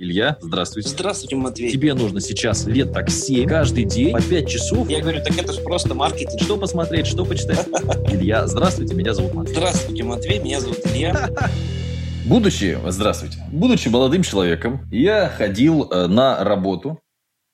Илья, здравствуйте. Здравствуйте, Матвей. Тебе нужно сейчас лет так 7, каждый день, по 5 часов. Я говорю, так это же просто маркетинг. Что посмотреть, что почитать? Илья, здравствуйте, меня зовут Матвей. Здравствуйте, Матвей, меня зовут Илья. Будучи, здравствуйте, будучи молодым человеком, я ходил э, на работу,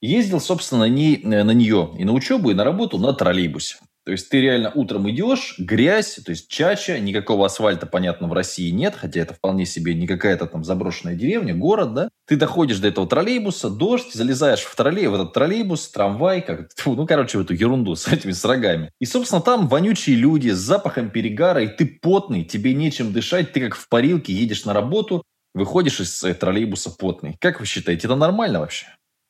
ездил, собственно, не, на нее и на учебу, и на работу на троллейбусе. То есть ты реально утром идешь, грязь, то есть чача, никакого асфальта, понятно, в России нет, хотя это вполне себе не какая-то там заброшенная деревня, город, да. Ты доходишь до этого троллейбуса, дождь, залезаешь в троллей, в этот троллейбус, трамвай, как, фу, ну, короче, в эту ерунду с этими с рогами. И, собственно, там вонючие люди с запахом перегара, и ты потный, тебе нечем дышать, ты как в парилке едешь на работу, выходишь из э, троллейбуса потный. Как вы считаете, это нормально вообще?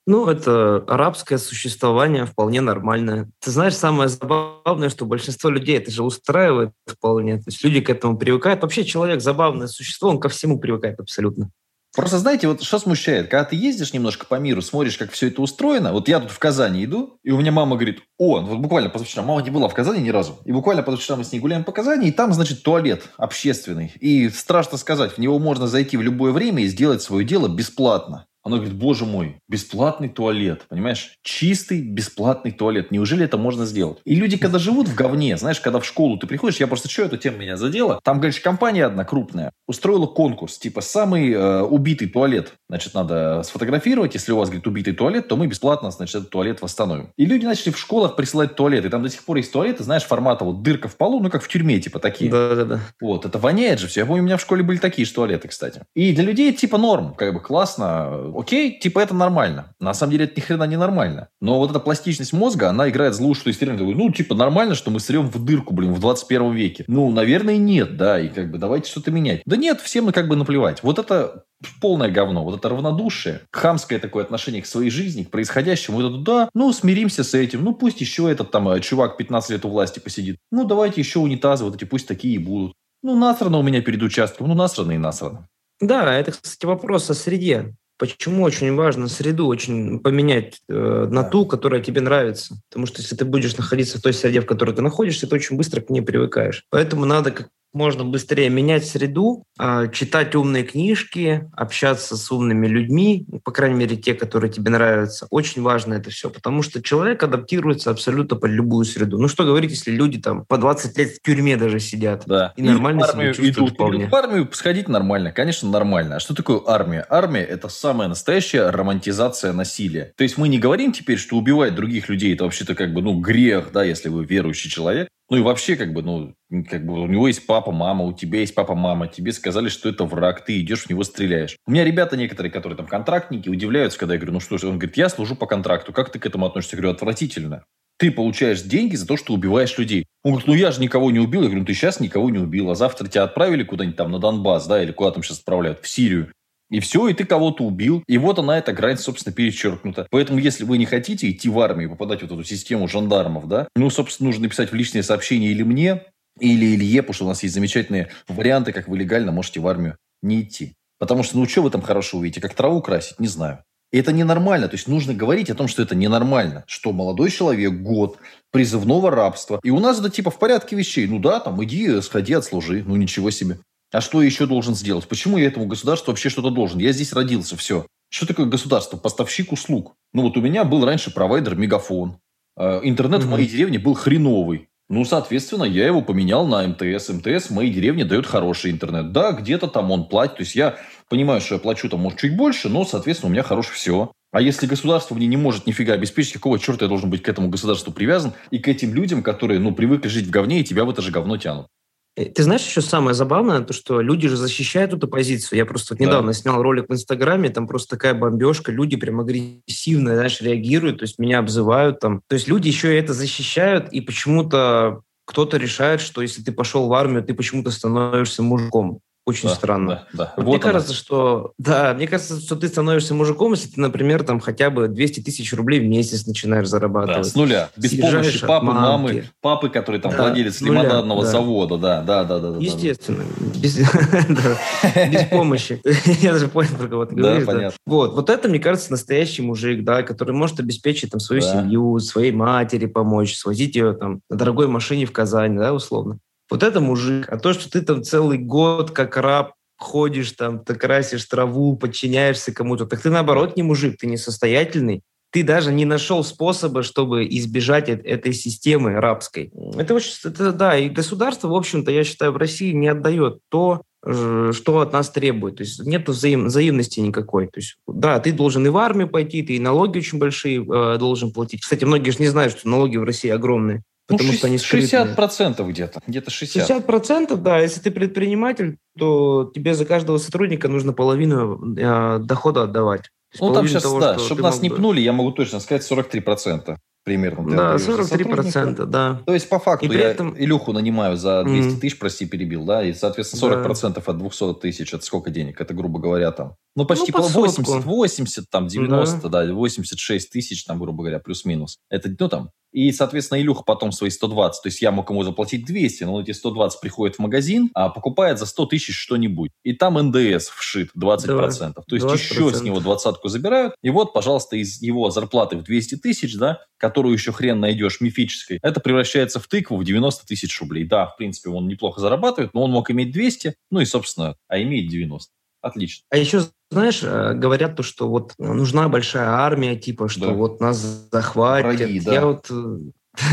Ну, это арабское существование вполне нормальное. Ты знаешь, самое забавное, что большинство людей это же устраивает вполне. То есть люди к этому привыкают. Вообще человек забавное существо, он ко всему привыкает абсолютно. Просто знаете, вот что смущает, когда ты ездишь немножко по миру, смотришь, как все это устроено. Вот я тут в Казани иду, и у меня мама говорит, о, вот буквально позавчера, мама не была в Казани ни разу. И буквально позавчера мы с ней гуляем по Казани, и там, значит, туалет общественный. И страшно сказать, в него можно зайти в любое время и сделать свое дело бесплатно. Она говорит, боже мой, бесплатный туалет, понимаешь? Чистый бесплатный туалет. Неужели это можно сделать? И люди, когда живут в говне, знаешь, когда в школу ты приходишь, я просто что, эту тему меня задела. Там, говоришь, компания одна крупная устроила конкурс, типа самый э, убитый туалет. Значит, надо сфотографировать. Если у вас, говорит, убитый туалет, то мы бесплатно, значит, этот туалет восстановим. И люди начали в школах присылать туалеты. Там до сих пор есть туалеты, знаешь, формата вот дырка в полу, ну, как в тюрьме, типа такие. Да-да-да. Вот, это воняет же все. Я помню, у меня в школе были такие же туалеты, кстати. И для людей типа норм, как бы классно, окей, типа это нормально. На самом деле это ни хрена не нормально. Но вот эта пластичность мозга, она играет злую что истерию. Ну, типа нормально, что мы срем в дырку, блин, в 21 веке. Ну, наверное, нет, да, и как бы давайте что-то менять. Да нет, всем как бы наплевать. Вот это полное говно, вот это равнодушие, хамское такое отношение к своей жизни, к происходящему, вот это да, ну, смиримся с этим, ну, пусть еще этот там э, чувак 15 лет у власти посидит, ну, давайте еще унитазы вот эти пусть такие и будут. Ну, насрано у меня перед участком, ну, насрано и насрано. Да, это, кстати, вопрос о среде. Почему очень важно среду очень поменять э, на да. ту, которая тебе нравится? Потому что если ты будешь находиться в той среде, в которой ты находишься, ты очень быстро к ней привыкаешь. Поэтому надо как можно быстрее менять среду, а, читать умные книжки, общаться с умными людьми, по крайней мере, те, которые тебе нравятся. Очень важно это все, потому что человек адаптируется абсолютно под любую среду. Ну что говорить, если люди там по 20 лет в тюрьме даже сидят да. и, и нормально себя чувствуют идут, вполне. В армию сходить нормально, конечно, нормально. А что такое армия? Армия – это самая настоящая романтизация насилия. То есть мы не говорим теперь, что убивать других людей – это вообще-то как бы, ну, грех, да, если вы верующий человек. Ну и вообще, как бы, ну, как бы у него есть папа, мама, у тебя есть папа, мама, тебе сказали, что это враг, ты идешь в него стреляешь. У меня ребята некоторые, которые там контрактники, удивляются, когда я говорю, ну что ж, он говорит, я служу по контракту, как ты к этому относишься? Я говорю, отвратительно. Ты получаешь деньги за то, что убиваешь людей. Он говорит, ну я же никого не убил. Я говорю, ну ты сейчас никого не убил, а завтра тебя отправили куда-нибудь там на Донбасс, да, или куда там сейчас отправляют, в Сирию. И все, и ты кого-то убил. И вот она, эта грань, собственно, перечеркнута. Поэтому, если вы не хотите идти в армию, попадать в вот эту систему жандармов, да, ну, собственно, нужно написать в личные сообщения или мне, или Илье, потому что у нас есть замечательные варианты, как вы легально можете в армию не идти. Потому что, ну, что вы там хорошо увидите? Как траву красить? Не знаю. И это ненормально. То есть нужно говорить о том, что это ненормально. Что молодой человек год призывного рабства. И у нас это типа в порядке вещей. Ну да, там иди, сходи, отслужи. Ну ничего себе. А что я еще должен сделать? Почему я этому государству вообще что-то должен? Я здесь родился, все. Что такое государство? Поставщик услуг. Ну вот у меня был раньше провайдер Мегафон. Э, интернет mm-hmm. в моей деревне был хреновый. Ну, соответственно, я его поменял на МТС. МТС в моей деревне дает хороший интернет. Да, где-то там он платит. То есть я понимаю, что я плачу там, может, чуть больше, но, соответственно, у меня хорошее все. А если государство мне не может нифига обеспечить, какого черта я должен быть к этому государству привязан и к этим людям, которые, ну, привыкли жить в говне и тебя в это же говно тянут? Э, ты знаешь, еще самое забавное, то, что люди же защищают эту позицию. Я просто вот недавно да. снял ролик в Инстаграме, там просто такая бомбежка, люди прям агрессивно, знаешь, реагируют, то есть меня обзывают там. То есть люди еще и это защищают, и почему-то кто-то решает, что если ты пошел в армию, ты почему-то становишься мужиком. Очень да, странно. Да, да. Вот мне она. кажется, что да, мне кажется, что ты становишься мужиком, если ты, например, там хотя бы 200 тысяч рублей в месяц начинаешь зарабатывать. Да, с нуля. Без Съезжаешь помощи папы, мамы, папы, который там да, владелец лимонадного да. завода. Да, да, да, да. Естественно. Без, без помощи. Я даже понял, про кого ты говоришь. Да, понятно. Вот, вот это, мне кажется, настоящий мужик, да, который может обеспечить там свою семью, своей матери помочь, свозить ее там на дорогой машине в Казань, да, условно. Вот это мужик. А то, что ты там целый год как раб ходишь там, ты красишь траву, подчиняешься кому-то. Так ты наоборот не мужик, ты несостоятельный. Ты даже не нашел способа, чтобы избежать этой системы рабской. Это очень, это, да, и государство, в общем-то, я считаю, в России не отдает то, что от нас требует. То есть нет взаим, взаимности никакой. То есть, да, ты должен и в армию пойти, ты и налоги очень большие э, должен платить. Кстати, многие же не знают, что налоги в России огромные. Ну, потому ну, 60, что они скрытные. 60% где-то, где-то 60. 60%, да. Если ты предприниматель, то тебе за каждого сотрудника нужно половину э, дохода отдавать. Ну, там сейчас, того, да, чтобы нас не пнули, я могу точно сказать 43% примерно. Да, 43%, да. То есть, по факту, и я этом... Илюху нанимаю за 200 mm-hmm. тысяч, прости, перебил, да, и, соответственно, 40% да. от 200 тысяч, это сколько денег? Это, грубо говоря, там, ну, почти ну, по 80, 80, там, 90, да. да, 86 тысяч, там, грубо говоря, плюс-минус. Это, ну, там, и, соответственно, Илюха потом свои 120, то есть я мог ему заплатить 200, но эти 120 приходят в магазин, а покупает за 100 тысяч что-нибудь. И там НДС вшит 20%. Да, то есть 20%. еще с него двадцатку забирают. И вот, пожалуйста, из его зарплаты в 200 тысяч, да, которую еще хрен найдешь, мифической, это превращается в тыкву в 90 тысяч рублей. Да, в принципе, он неплохо зарабатывает, но он мог иметь 200, ну и, собственно, а имеет 90. Отлично. А еще, знаешь, э, говорят то, что вот нужна большая армия, типа, что да. вот нас захватят. Враги, да. Я вот э,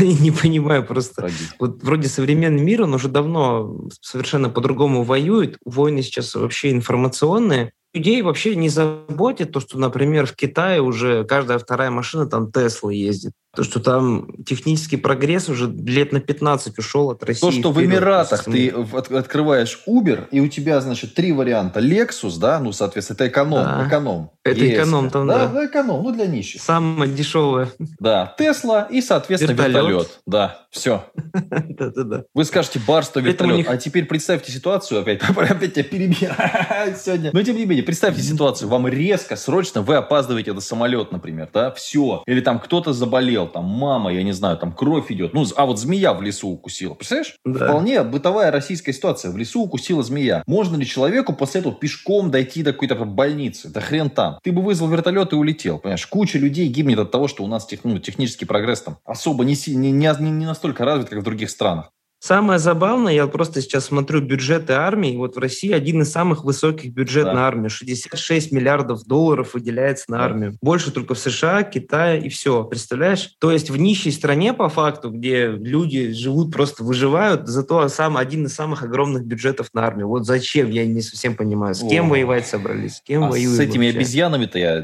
не понимаю просто. Враги. Вот вроде современный мир, он уже давно совершенно по-другому воюет. Войны сейчас вообще информационные людей вообще не заботит то, что, например, в Китае уже каждая вторая машина там Тесла ездит. То, что там технический прогресс уже лет на 15 ушел от России. То, что вперед. в Эмиратах ты открываешь Uber, и у тебя, значит, три варианта. Lexus, да, ну, соответственно, это эконом. Да. эконом. Это Есть. эконом там, да. Да, эконом, ну, для нищих. Самое дешевое. Да, Тесла и, соответственно, вертолет. вертолет. Да, все. Да-да-да. Вы скажете, барство, вертолет. А теперь представьте ситуацию, опять, опять тебя перебью сегодня. Но, тем не менее, представьте ситуацию. Вам резко, срочно, вы опаздываете на самолет, например, да, все. Или там кто-то заболел, заболел, там мама, я не знаю, там кровь идет. Ну, а вот змея в лесу укусила. Представляешь? Да. Вполне бытовая российская ситуация. В лесу укусила змея. Можно ли человеку после этого пешком дойти до какой-то больницы? Да хрен там. Ты бы вызвал вертолет и улетел. Понимаешь? Куча людей гибнет от того, что у нас тех, ну, технический прогресс там особо не, не, не, не настолько развит, как в других странах. Самое забавное, я просто сейчас смотрю бюджеты армии. Вот в России один из самых высоких бюджетов да. на армию. 66 миллиардов долларов выделяется на да. армию. Больше только в США, Китае и все. Представляешь? То есть в нищей стране, по факту, где люди живут, просто выживают, зато сам один из самых огромных бюджетов на армию. Вот зачем, я не совсем понимаю. С кем О. воевать собрались? С кем а воюют С этими вообще? обезьянами-то я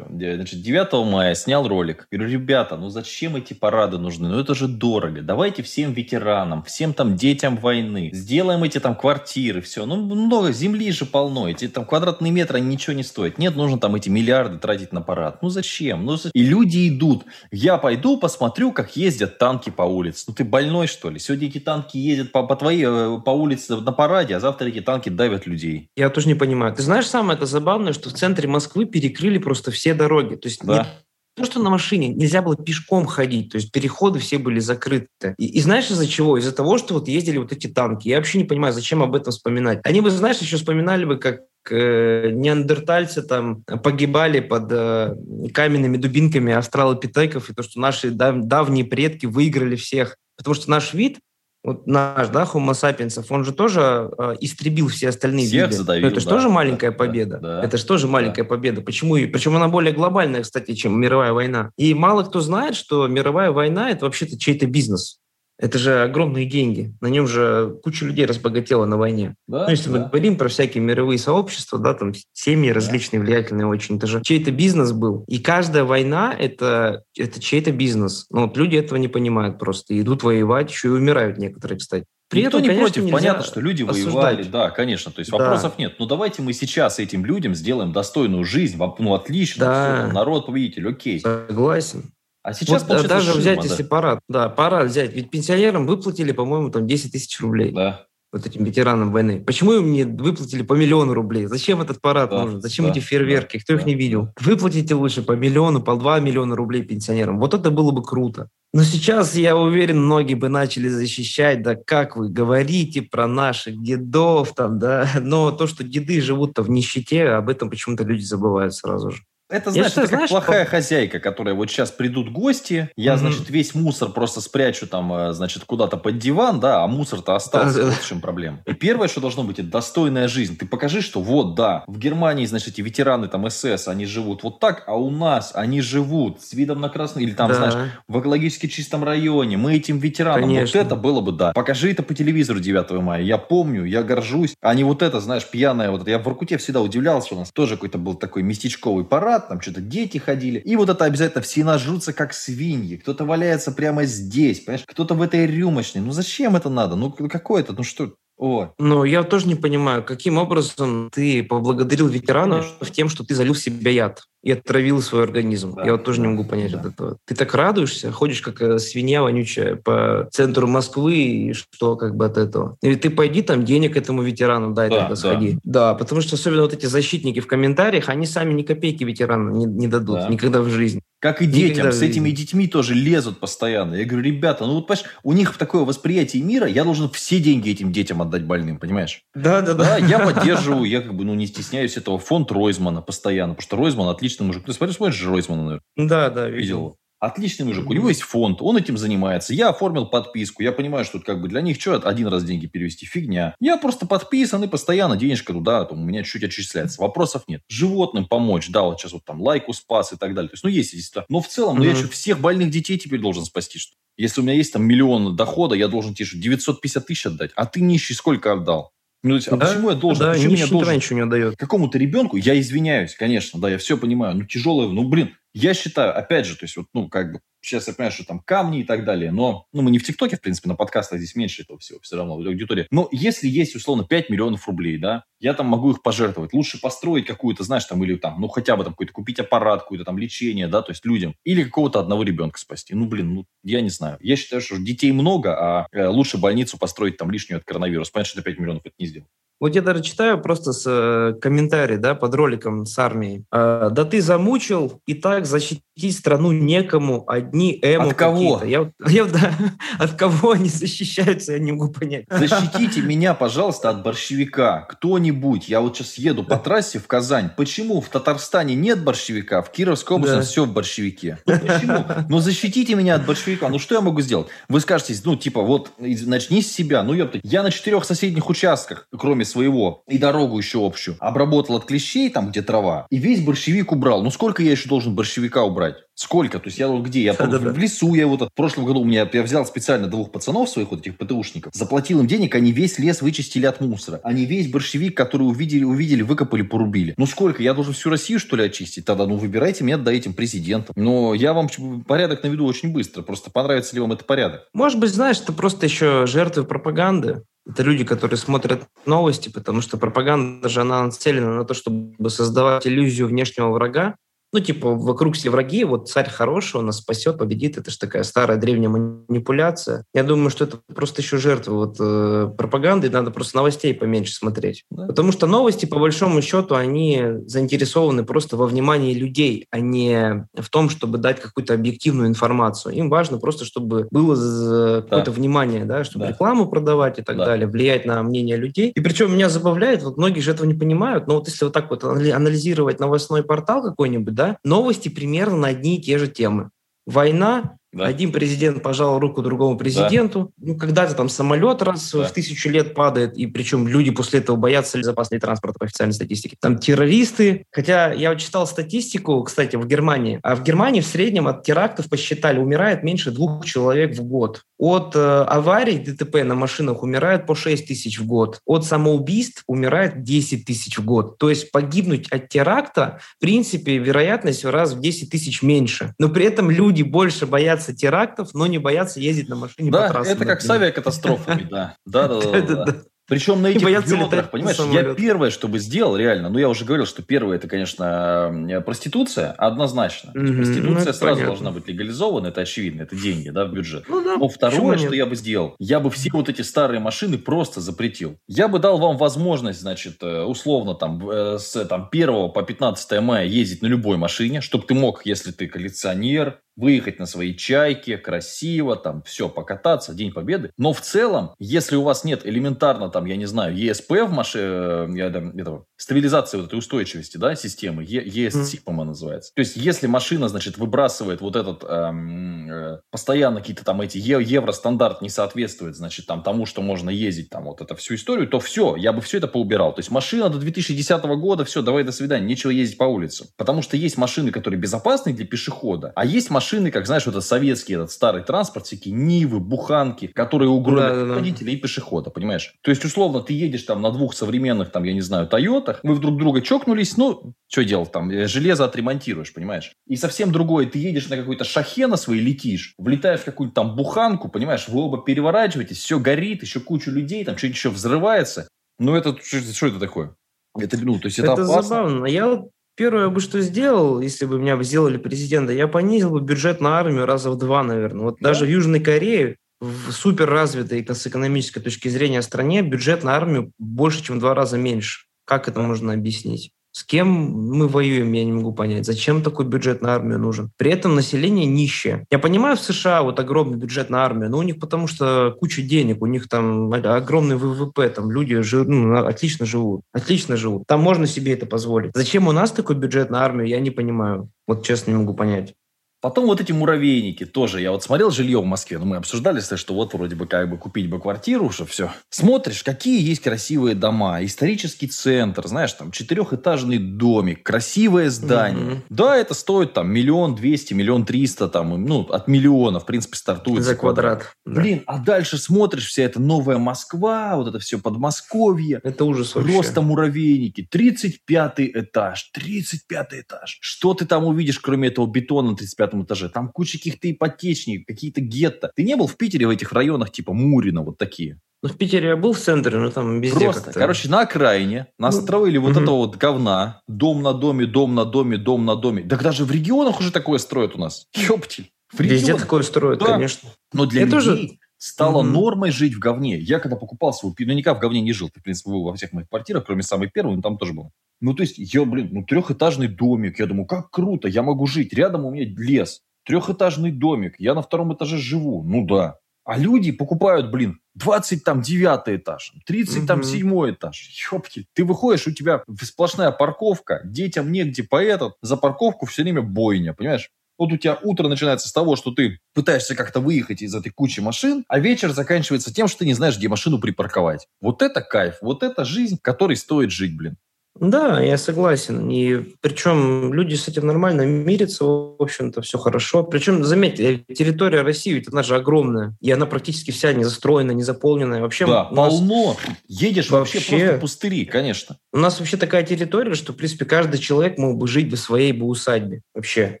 значит, 9 мая снял ролик. Говорю, ребята, ну зачем эти парады нужны? Ну это же дорого. Давайте всем ветеранам, всем там детям войны, сделаем эти там квартиры, все. Ну, много, земли же полно, эти там квадратные метры, они ничего не стоят. Нет, нужно там эти миллиарды тратить на парад. Ну, зачем? Ну, И люди идут. Я пойду посмотрю, как ездят танки по улице. Ну, ты больной, что ли? Сегодня эти танки ездят по, по твоей, э, по улице на параде, а завтра эти танки давят людей. Я тоже не понимаю. Ты знаешь, самое это забавное, что в центре Москвы перекрыли просто все дороги. То есть да. нет то, что на машине нельзя было пешком ходить, то есть переходы все были закрыты. И, и знаешь из-за чего? Из-за того, что вот ездили вот эти танки. Я вообще не понимаю, зачем об этом вспоминать. Они бы, знаешь, еще вспоминали бы, как э, неандертальцы там погибали под э, каменными дубинками австралопитеков, и то, что наши дав- давние предки выиграли всех. Потому что наш вид вот наш, да, Homo sapiens, он же тоже э, истребил все остальные Всех виды. Задавил, это же да, тоже маленькая да, победа. Да, это же тоже да. маленькая победа. Почему? Причем она более глобальная, кстати, чем мировая война. И мало кто знает, что мировая война – это вообще-то чей-то бизнес. Это же огромные деньги. На нем же куча людей разбогатела на войне. Да, ну, если да. мы говорим про всякие мировые сообщества, да, там семьи различные, влиятельные очень, это же чей-то бизнес был. И каждая война это, – это чей-то бизнес. Но вот люди этого не понимают просто. идут воевать, еще и умирают некоторые, кстати. При Никто этом, не конечно, против, понятно, что люди осуждать. воевали, да, конечно, то есть да. вопросов нет. Но давайте мы сейчас этим людям сделаем достойную жизнь, ну отлично, да. все, народ победитель, окей. Согласен. А сейчас вот даже ширма, взять, да. если парад, да, парад взять, ведь пенсионерам выплатили, по-моему, там 10 тысяч рублей. Да. Вот этим ветеранам войны. Почему им не выплатили по миллиону рублей? Зачем этот парад да, нужен? Зачем да, эти фейерверки? Да, Кто да, их не видел? Выплатите лучше по миллиону, по два миллиона рублей пенсионерам. Вот это было бы круто. Но сейчас, я уверен, многие бы начали защищать, да как вы говорите про наших дедов там, да, но то, что деды живут-то в нищете, об этом почему-то люди забывают сразу же. Это, знаешь, считаю, это как знаешь, плохая хозяйка, которая вот сейчас придут гости, я, Мгм. значит, весь мусор просто спрячу там, э, значит, куда-то под диван, да, а мусор-то остался. Вот в чем проблема. И первое, что должно быть, это достойная жизнь. Ты покажи, что вот, да, в Германии, значит, эти ветераны там СС, они живут вот так, а у нас они живут с видом на красный, или там, Да. знаешь, в экологически чистом районе, мы этим ветеранам, Конечно. вот это было бы, да. Покажи это по телевизору 9 мая, я помню, я горжусь, а не вот это, знаешь, пьяное, вот это. Я в Воркуте всегда удивлялся, у нас тоже какой-то был такой местечковый парад, там что-то дети ходили, и вот это обязательно все нажрутся как свиньи, кто-то валяется прямо здесь, понимаешь, кто-то в этой рюмочной, ну зачем это надо, ну какое это, ну что, о, Но я тоже не понимаю, каким образом ты поблагодарил ветеранов Конечно. тем, что ты залил в себя яд и отравил свой организм. Да, я вот тоже да, не могу понять да. вот этого. Ты так радуешься, ходишь как э, свинья вонючая по центру Москвы, и что как бы от этого? Или ты пойди там денег этому ветерану дай, Да, тогда да. сходи. Да, потому что особенно вот эти защитники в комментариях, они сами ни копейки ветерану не, не дадут Да. никогда в жизни. Как и Никогда детям, в с этими детьми тоже лезут постоянно. Я говорю, ребята, ну вот, понимаешь, у них такое восприятие мира, я должен все деньги этим детям отдать больным, понимаешь? Да, да, Да, я поддерживаю, я как бы, ну, не стесняюсь этого. Фонд Ройзмана постоянно, потому что Ройзман отличный мужик. Ты смотришь, смотришь Ройзмана, наверное, Да, да, видел видел. Отличный мужик. У него есть фонд, он этим занимается. Я оформил подписку. Я понимаю, что это как бы для них что, один раз деньги перевести фигня. Я просто подписан и постоянно денежка туда, там, у меня чуть-чуть отчисляется. Вопросов нет. Животным помочь, да, вот сейчас вот там лайку спас и так далее. То есть, ну, есть ситуации. Но в целом, ну, я что, всех больных детей теперь должен спасти, что ли? Если у меня есть там миллион дохода, я должен тебе что, 950 тысяч отдать, а ты нищий сколько отдал? Ну, то есть, а Да, почему я должен? Да, почему я должен? ничего не отдает. какому-то ребенку, я извиняюсь, конечно, да, я все понимаю, ну, тяжелое, ну, блин, я считаю, опять же, то есть, вот, ну, как бы, сейчас я понимаю, что там камни и так далее, но, ну, мы не в ТикТоке, в принципе, на подкастах здесь меньше этого всего, все равно, аудитория. Но если есть, условно, 5 миллионов рублей, да, я там могу их пожертвовать. Лучше построить какую-то, знаешь, там, или там, ну, хотя бы там какой-то купить аппарат, какое-то там лечение, да, то есть людям. Или какого-то одного ребенка спасти. Ну, блин, ну, я не знаю. Я считаю, что детей много, а э, лучше больницу построить там лишнюю от коронавируса. Понятно, что это 5 миллионов это не сделать. Вот я даже читаю просто с э, комментарий, да, под роликом с армией. Э, да ты замучил, и так защитить страну некому, одни эмо От кого? какие-то». Я, я да, от кого они защищаются, я не могу понять. Защитите меня, пожалуйста, от борщевика. Кто-нибудь. Я вот сейчас еду по трассе в Казань. Почему в Татарстане нет борщевика, в Кировской области Да. все в борщевике? Ну почему? Ну защитите меня от борщевика. Ну что я могу сделать? Вы скажете, ну типа вот начни с себя. Ну ёпта, я на четырех соседних участках, кроме своего, и дорогу еще общую, обработал от клещей, там где трава, и весь борщевик убрал. Ну сколько я еще должен борщевика убрать? Сколько? То есть я вот где? Я Да-да-да. в лесу, я вот в прошлом году у меня я взял специально двух пацанов своих вот этих ПТУшников, заплатил им денег, они весь лес вычистили от мусора. Они весь борщевик, который увидели, увидели, выкопали, порубили. Ну сколько? Я должен всю Россию, что ли, очистить? Тогда, ну, выбирайте меня, отдайте им президентом. Но я вам порядок наведу очень быстро. Просто понравится ли вам это порядок? Может быть, знаешь, это просто еще жертвы пропаганды. Это люди, которые смотрят новости, потому что пропаганда же, она нацелена на то, чтобы создавать иллюзию внешнего врага. Ну, типа, вокруг все враги, вот царь хороший, он нас спасет, победит. Это же такая старая древняя манипуляция. Я думаю, что это просто еще жертвы вот, э, пропаганды, надо просто новостей поменьше смотреть. Да. Потому что новости, по большому счету, они заинтересованы просто во внимании людей, а не в том, чтобы дать какую-то объективную информацию. Им важно просто, чтобы было какое-то внимание, да, чтобы Да. рекламу продавать и так Да. далее, влиять на мнение людей. И причем меня забавляет, вот многие же этого не понимают, но вот если вот так вот анали- анализировать новостной портал какой-нибудь, да, новости примерно на одни и те же темы. Война, Да. один президент пожал руку другому президенту. Ну, когда-то там самолет раз Да. в тысячу лет падает, и причем люди после этого боятся безопасности транспорта по официальной статистике. Там террористы. Хотя я вот читал статистику, кстати, в Германии. А в Германии в среднем от терактов посчитали, умирает меньше двух человек в год. От э, аварий ДТП на машинах умирает по 6 тысяч в год. От самоубийств умирает 10 тысяч в год. То есть погибнуть от теракта, в принципе, вероятность в раз в 10 тысяч меньше. Но при этом люди больше боятся терактов, но не боятся ездить на машине по Да, трассам. это как с авиакатастрофами, да. Да, да, да, да. Да-да-да. Причем на этих боятся ведрах, понимаешь, я первое, что бы сделал, реально, ну я уже говорил, что первое, это, конечно, э, проституция, однозначно. Ну, Проституция это сразу понятно. должна быть легализована, это очевидно, это деньги, да, в бюджет. Ну да. Но второе, что нет? я бы сделал, я бы все вот эти старые машины просто запретил. Я бы дал вам возможность, значит, э, условно там э, с там, 1 по 15 мая ездить на любой машине, чтобы ты мог, если ты коллекционер, выехать на своей чайке, красиво, там, все, покататься, День Победы. Но в целом, если у вас нет элементарно, там, я не знаю, ESP в машине, э, этого, стабилизации вот этой устойчивости, да, системы, ESC, по-моему, называется. То есть, если машина, значит, выбрасывает вот этот, эм, э, постоянно какие-то там эти евростандарт не соответствует, значит, там, тому, что можно ездить, там, вот это всю историю, то все, я бы все это поубирал. То есть, машина до 2010 года, все, давай, до свидания, нечего ездить по улице. Потому что есть машины, которые безопасны для пешехода, а есть машины, как, знаешь, вот этот советский этот старый транспорт, всякие Нивы, Буханки, которые угробят да, да, водителя и пешехода, понимаешь? То есть, условно, ты едешь там на двух современных, там, я не знаю, Тойотах, вы вдруг друга чокнулись, ну, что делать там, э, железо отремонтируешь, понимаешь? И совсем другое, ты едешь на какой-то шахе на свой летишь, влетаешь в какую-то там буханку, понимаешь, вы оба переворачиваетесь, все горит, еще куча людей, там что-нибудь еще взрывается. Ну, это что, что это такое? Это, ну, то есть это, это опасно. забавно. Я вот первое бы что сделал, если бы меня сделали президента, я понизил бы бюджет на армию раза в два, наверное. Вот да? даже в Южной Корее, в супер развитой с экономической точки зрения стране, бюджет на армию больше, чем в два раза меньше. Как это можно объяснить? С кем мы воюем, я не могу понять. Зачем такой бюджет на армию нужен? При этом население нищее. Я понимаю, в США вот огромный бюджет на армию, но у них потому что куча денег, у них там огромный ВВП, там люди жив, ну, отлично живут, отлично живут. Там можно себе это позволить. Зачем у нас такой бюджет на армию, я не понимаю. Вот честно не могу понять. Потом вот эти муравейники тоже. Я вот смотрел жилье в Москве, ну, мы обсуждали, что вот вроде бы как бы купить бы квартиру, что все. Смотришь, какие есть красивые дома. Исторический центр, знаешь, там четырехэтажный домик, красивое здание. Mm-hmm. Да, это стоит там миллион двести, миллион триста, там, ну, от миллиона, в принципе, стартует. За квадрат. Да. Блин, а дальше смотришь, вся эта новая Москва, вот это все Подмосковье. Это ужас вообще. Просто муравейники. 35 этаж, 35 этаж. Что ты там увидишь, кроме этого бетона на 35 пятом этаже. Там куча каких-то ипотечников, какие-то гетто. Ты не был в Питере в этих районах типа Мурина, вот такие? Ну, в Питере я был в центре, но там везде Просто, короче, на окраине настроили ну, вот угу. этого вот говна. Дом на доме, дом на доме, дом на доме. Так даже в регионах уже такое строят у нас. Ёптель. Везде такое строят, да. конечно. Но для я людей тоже... стало mm нормой жить в говне. Я когда покупал свой... Ну, никак в говне не жил. Ты, в принципе, был во всех моих квартирах, кроме самой первой, но там тоже был. Ну, то есть, я, блин, ну, трехэтажный домик. Я думаю, как круто, я могу жить. Рядом у меня лес трехэтажный домик, я на втором этаже живу, ну да. А люди покупают, блин, 20 там 9 этаж, 30 угу. там 7 этаж. Ёпки, ты выходишь, у тебя сплошная парковка, детям негде по этот, за парковку все время бойня, понимаешь? Вот у тебя утро начинается с того, что ты пытаешься как-то выехать из этой кучи машин, а вечер заканчивается тем, что ты не знаешь, где машину припарковать. Вот это кайф, вот это жизнь, которой стоит жить, блин. Да, я согласен. И причем люди с этим нормально мирятся, в общем-то, все хорошо. Причем, заметьте, территория России, ведь она же огромная, и она практически вся не застроена, не заполненная. Вообще, да, полно. Едешь вообще, вообще просто пустыри, конечно. У нас вообще такая территория, что, в принципе, каждый человек мог бы жить в своей бы усадьбе вообще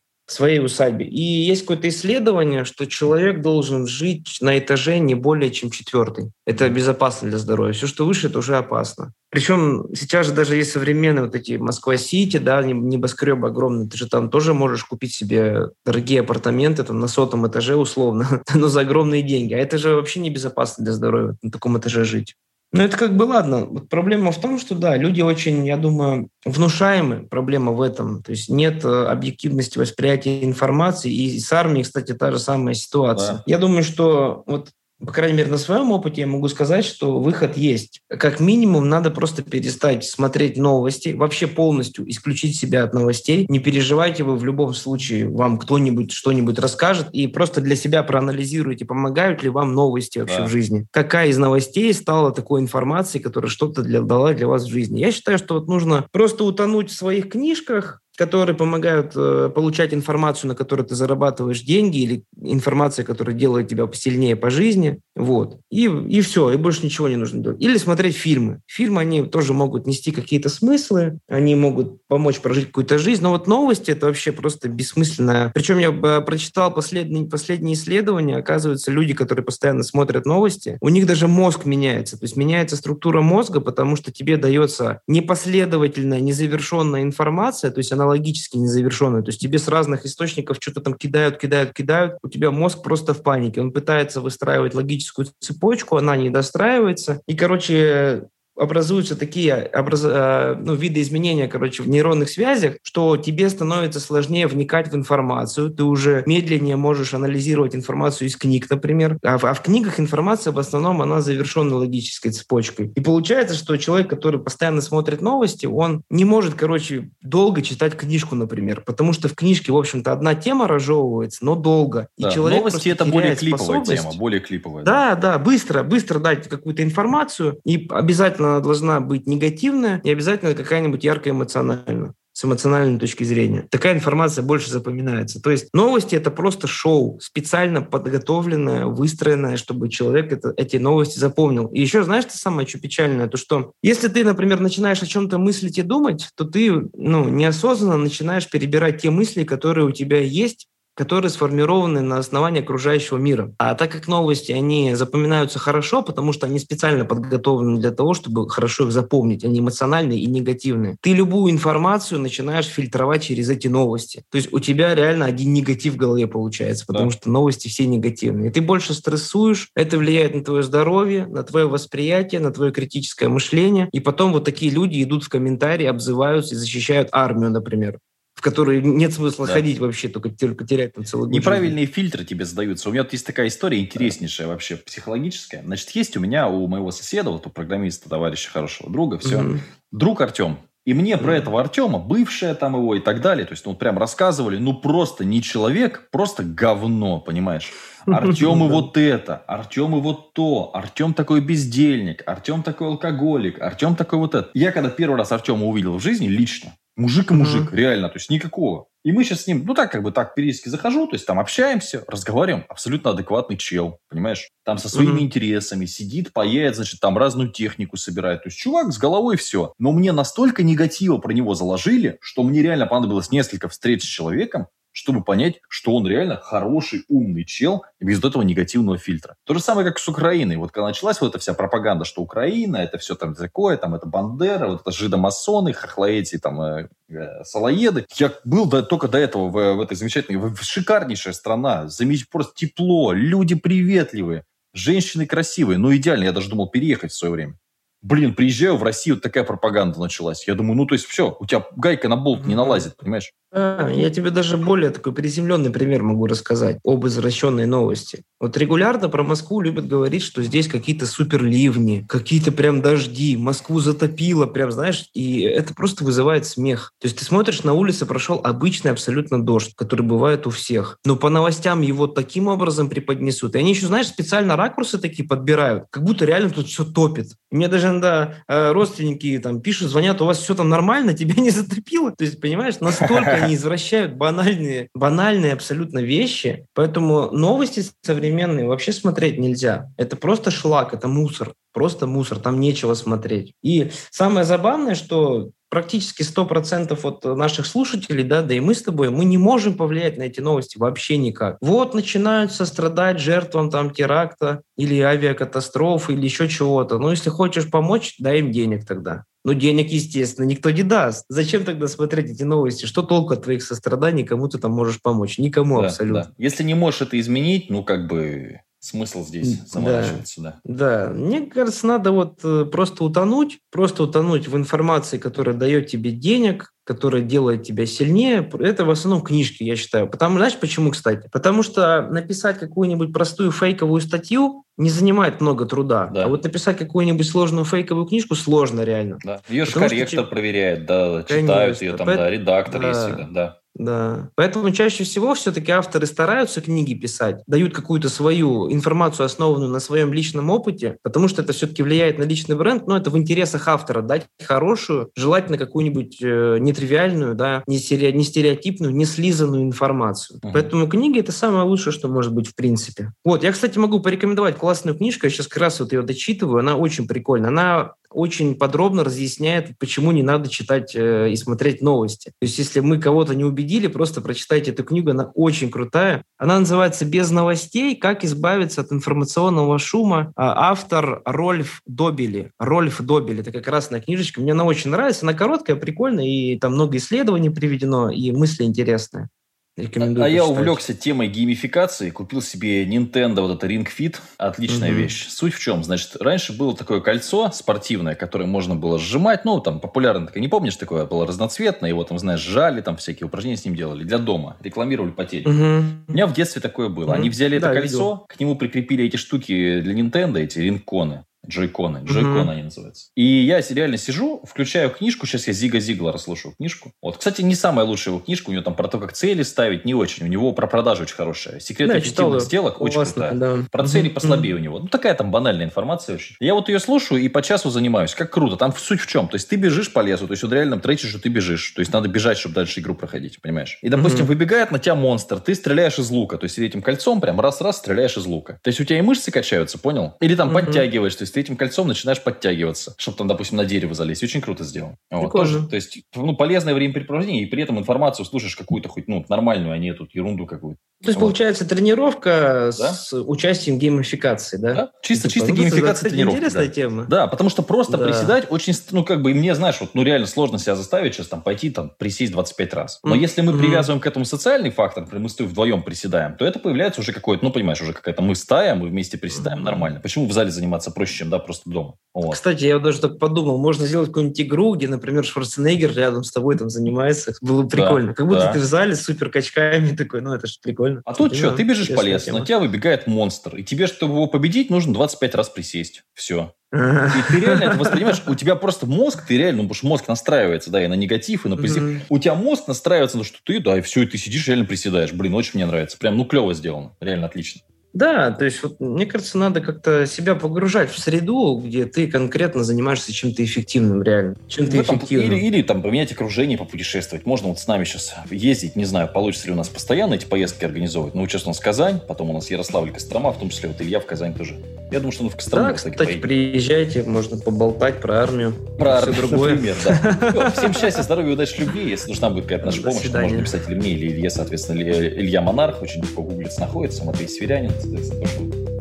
своей усадьбе. И есть какое-то исследование, что человек должен жить на этаже не более чем четвертый. Это безопасно для здоровья. Все, что выше, это уже опасно. Причем сейчас же даже есть современные вот эти Москва-Сити, да, небоскребы огромные, ты же там тоже можешь купить себе дорогие апартаменты там на сотом этаже условно, но за огромные деньги. А это же вообще не безопасно для здоровья на таком этаже жить. Ну, это как бы ладно. Вот проблема в том, что да, люди очень, я думаю, внушаемы. Проблема в этом. То есть нет э, объективности восприятия информации. И с армией, кстати, та же самая ситуация. Да. Я думаю, что вот по крайней мере, на своем опыте я могу сказать, что выход есть. Как минимум, надо просто перестать смотреть новости, вообще полностью исключить себя от новостей. Не переживайте вы в любом случае, вам кто-нибудь что-нибудь расскажет, и просто для себя проанализируйте, помогают ли вам новости вообще да. в жизни. Какая из новостей стала такой информацией, которая что-то для, дала для вас в жизни. Я считаю, что вот нужно просто утонуть в своих книжках, которые помогают э, получать информацию, на которой ты зарабатываешь деньги, или информация, которая делает тебя посильнее по жизни. Вот. И, и все, и больше ничего не нужно делать. Или смотреть фильмы. Фильмы, они тоже могут нести какие-то смыслы, они могут помочь прожить какую-то жизнь, но вот новости – это вообще просто бессмысленно. Причем я прочитал последние, последние исследования, оказывается, люди, которые постоянно смотрят новости, у них даже мозг меняется, то есть меняется структура мозга, потому что тебе дается непоследовательная, незавершенная информация, то есть она логически незавершенная. То есть тебе с разных источников что-то там кидают, кидают, кидают. У тебя мозг просто в панике. Он пытается выстраивать логическую цепочку, она не достраивается. И, короче, образуются такие образ... Э, ну, виды изменения, короче, в нейронных связях, что тебе становится сложнее вникать в информацию, ты уже медленнее можешь анализировать информацию из книг, например, а в, а в книгах информация в основном она завершена логической цепочкой. И получается, что человек, который постоянно смотрит новости, он не может, короче, долго читать книжку, например, потому что в книжке, в общем-то, одна тема разжевывается, но долго. Да, и человек новости это более клиповая тема, более клиповая. Да, да, да, быстро, быстро дать какую-то информацию, и обязательно она должна быть негативная, и обязательно какая-нибудь яркая эмоциональная с эмоциональной точки зрения. Такая информация больше запоминается. То есть новости — это просто шоу, специально подготовленное, выстроенное, чтобы человек это, эти новости запомнил. И еще, знаешь, что самое что печальное? То, что если ты, например, начинаешь о чем-то мыслить и думать, то ты ну, неосознанно начинаешь перебирать те мысли, которые у тебя есть, которые сформированы на основании окружающего мира. А так как новости, они запоминаются хорошо, потому что они специально подготовлены для того, чтобы хорошо их запомнить. Они эмоциональные и негативные. Ты любую информацию начинаешь фильтровать через эти новости. То есть у тебя реально один негатив в голове получается, потому да. что новости все негативные. Ты больше стрессуешь, это влияет на твое здоровье, на твое восприятие, на твое критическое мышление. И потом вот такие люди идут в комментарии, обзываются и защищают армию, например в которые нет смысла да. ходить вообще, только, только терять там целый год Неправильные фильтры тебе задаются. У меня вот есть такая история интереснейшая да. вообще, психологическая. Значит, есть у меня, у моего соседа, вот у программиста, товарища, хорошего друга, все. Угу. Друг Артем. И мне про этого Артема, бывшая там его и так далее, то есть, ну, прям рассказывали, ну, просто не человек, просто говно, понимаешь? Артем и вот это, Артем и вот то, Артем такой бездельник, Артем такой алкоголик, Артем такой вот это. Я когда первый раз Артема увидел в жизни лично, Мужик и мужик, mm-hmm. реально, то есть никакого. И мы сейчас с ним, ну так, как бы так периодически захожу, то есть там общаемся, разговариваем, абсолютно адекватный чел, понимаешь? Там со своими mm-hmm. интересами сидит, паяет, значит, там разную технику собирает. То есть чувак с головой все. Но мне настолько негатива про него заложили, что мне реально понадобилось несколько встреч с человеком, чтобы понять, что он реально хороший, умный чел, без этого негативного фильтра. То же самое, как с Украиной. Вот когда началась вот эта вся пропаганда, что Украина, это все там такое, там это Бандера, вот это жидомасоны, хохлоэти, там э, э, салоеды. Я был до, только до этого в, в этой замечательной, в, в шикарнейшая страна, заметь, просто тепло, люди приветливые, женщины красивые, ну идеально, я даже думал переехать в свое время блин, приезжаю в Россию, вот такая пропаганда началась. Я думаю, ну, то есть все, у тебя гайка на болт не налазит, понимаешь? А, я тебе даже более такой приземленный пример могу рассказать об извращенной новости. Вот регулярно про Москву любят говорить, что здесь какие-то суперливни, какие-то прям дожди, Москву затопило, прям, знаешь, и это просто вызывает смех. То есть ты смотришь, на улице прошел обычный абсолютно дождь, который бывает у всех. Но по новостям его таким образом преподнесут. И они еще, знаешь, специально ракурсы такие подбирают, как будто реально тут все топит. Мне даже иногда э, родственники там пишут, звонят, у вас все там нормально, тебя не затопило. То есть, понимаешь, настолько они извращают банальные, банальные абсолютно вещи. Поэтому новости современные вообще смотреть нельзя. Это просто шлак, это мусор. Просто мусор, там нечего смотреть. И самое забавное, что практически 100% от наших слушателей, да, да и мы с тобой, мы не можем повлиять на эти новости вообще никак. Вот начинают сострадать жертвам там теракта или авиакатастрофы или еще чего-то. Ну, если хочешь помочь, дай им денег тогда. Ну, денег, естественно, никто не даст. Зачем тогда смотреть эти новости? Что толку от твоих состраданий, кому ты там можешь помочь? Никому да, абсолютно. Да. Если не можешь это изменить, ну, как бы смысл здесь заморачиваться, да. да. Да, мне кажется, надо вот э, просто утонуть, просто утонуть в информации, которая дает тебе денег, которая делает тебя сильнее. Это в основном книжки, я считаю. Потому, знаешь, почему, кстати? Потому что написать какую-нибудь простую фейковую статью не занимает много труда. Да. А вот написать какую-нибудь сложную фейковую книжку сложно реально. Да. Ее же корректор что, проверяет, да, Конечно. читают ее там, Поэтому, да, редактор да. есть всегда, да. Да. Поэтому чаще всего все-таки авторы стараются книги писать, дают какую-то свою информацию, основанную на своем личном опыте, потому что это все-таки влияет на личный бренд, но это в интересах автора дать хорошую, желательно какую-нибудь э, нетривиальную, да, не, стереотипную, не стереотипную, не слизанную информацию. Uh-huh. Поэтому книги это самое лучшее, что может быть в принципе. Вот, я, кстати, могу порекомендовать классную книжку, я сейчас как раз вот ее дочитываю, она очень прикольная. Она очень подробно разъясняет, почему не надо читать э, и смотреть новости. То есть, если мы кого-то не убедили, просто прочитайте эту книгу, она очень крутая. Она называется «Без новостей. Как избавиться от информационного шума». А автор Рольф Добели. Рольф Добели. Это как раз на книжечка. Мне она очень нравится. Она короткая, прикольная, и там много исследований приведено, и мысли интересные. Рекомендую а я почитать. увлекся темой геймификации, купил себе Nintendo вот это Ring Fit, отличная Мгм. вещь. Суть в чем? Значит, раньше было такое кольцо спортивное, которое можно было сжимать, ну, там, популярно такое, не помнишь, такое было разноцветное, его там, знаешь, сжали, там, всякие упражнения с ним делали, для дома, рекламировали по телеку. Мгм. У меня в детстве такое было. Мгм. Они взяли это Да, кольцо, видел. к нему прикрепили эти штуки для Nintendo, эти ринконы. Джойконы. Джойконы они называются. И я реально сижу, включаю книжку. Сейчас я Зига Зиглера слушаю книжку. Вот. Кстати, не самая лучшая его книжка. У него там про то, как цели ставить, не очень. У него про продажу очень хорошая. Секрет Да, эффективных её. сделок очень Классно, крутая. да. Про цели Мгм. послабее у него. Ну, такая там банальная информация очень. Я вот ее слушаю и по часу занимаюсь. Как круто. Там суть в чем? То есть ты бежишь по лесу, то есть вот реально тречишь, что ты бежишь. То есть надо бежать, чтобы дальше игру проходить, понимаешь? И, допустим, Мгм. выбегает на тебя монстр, ты стреляешь из лука. То есть этим кольцом прям раз-раз стреляешь из лука. То есть у тебя и мышцы качаются, понял? Или там Мгм. подтягиваешь, то есть ты этим кольцом начинаешь подтягиваться, чтобы там, допустим, на дерево залезть. Очень круто сделано. Вот. Тоже, то есть, ну, полезное времяпрепровождение, и при этом информацию слушаешь какую-то хоть, ну, нормальную, а не эту ерунду какую-то. То есть, Вот. получается, тренировка Да. с участием геймификации, да? Да? Чисто, Типа, чисто ну, геймификация тренировки. интересная да. тема. Да, потому что просто Да. приседать очень, ну, как бы, и мне, знаешь, вот, ну, реально сложно себя заставить сейчас там пойти, там, присесть 25 раз. Но Мгм. если мы Мгм. привязываем к этому социальный фактор, например, мы с тобой вдвоем приседаем, то это появляется уже какое-то, ну, понимаешь, уже какая-то мы стая, мы вместе приседаем, Мгм. нормально. Почему в зале заниматься проще, чем, да, просто дома? Вот. Кстати, я вот даже так подумал, можно сделать какую-нибудь игру, где, например, Шварценеггер рядом с тобой там занимается. Было бы прикольно. как будто да. ты в зале с супер качками такой, ну это же прикольно. А тут Да, что, ты бежишь по лесу, на тебя выбегает монстр, и тебе, чтобы его победить, нужно 25 раз присесть. Все. И ты реально это воспринимаешь, у тебя просто мозг, ты реально, ну, потому что мозг настраивается, да, и на негатив, и на позитив. Мгм. У тебя мозг настраивается на что ты, да, и все, и ты сидишь, реально приседаешь. Блин, очень мне нравится. Прям, ну, клево сделано. Реально отлично. Да, то есть вот, мне кажется, надо как-то себя погружать в среду, где ты конкретно занимаешься чем-то эффективным, реально. Чем-то этом- эффективным. или, или там поменять окружение, попутешествовать. Можно вот с нами сейчас ездить, не знаю, получится ли у нас постоянно эти поездки организовывать. Но вот сейчас у нас Казань, потом у нас Ярославль, Кострома, в том числе вот Илья в Казань тоже. Я думаю, что он в Кострому, Да, кстати, кстати, поедет. приезжайте, можно поболтать про армию. Про армию, другое. например, да. Всем счастья, здоровья, удачи, любви. Если нужна будет какая-то наша помощь, можно написать или мне, или Илье, соответственно, Илья Монарх, очень легко гуглится, находится, Матвей Северянин, соответственно, тоже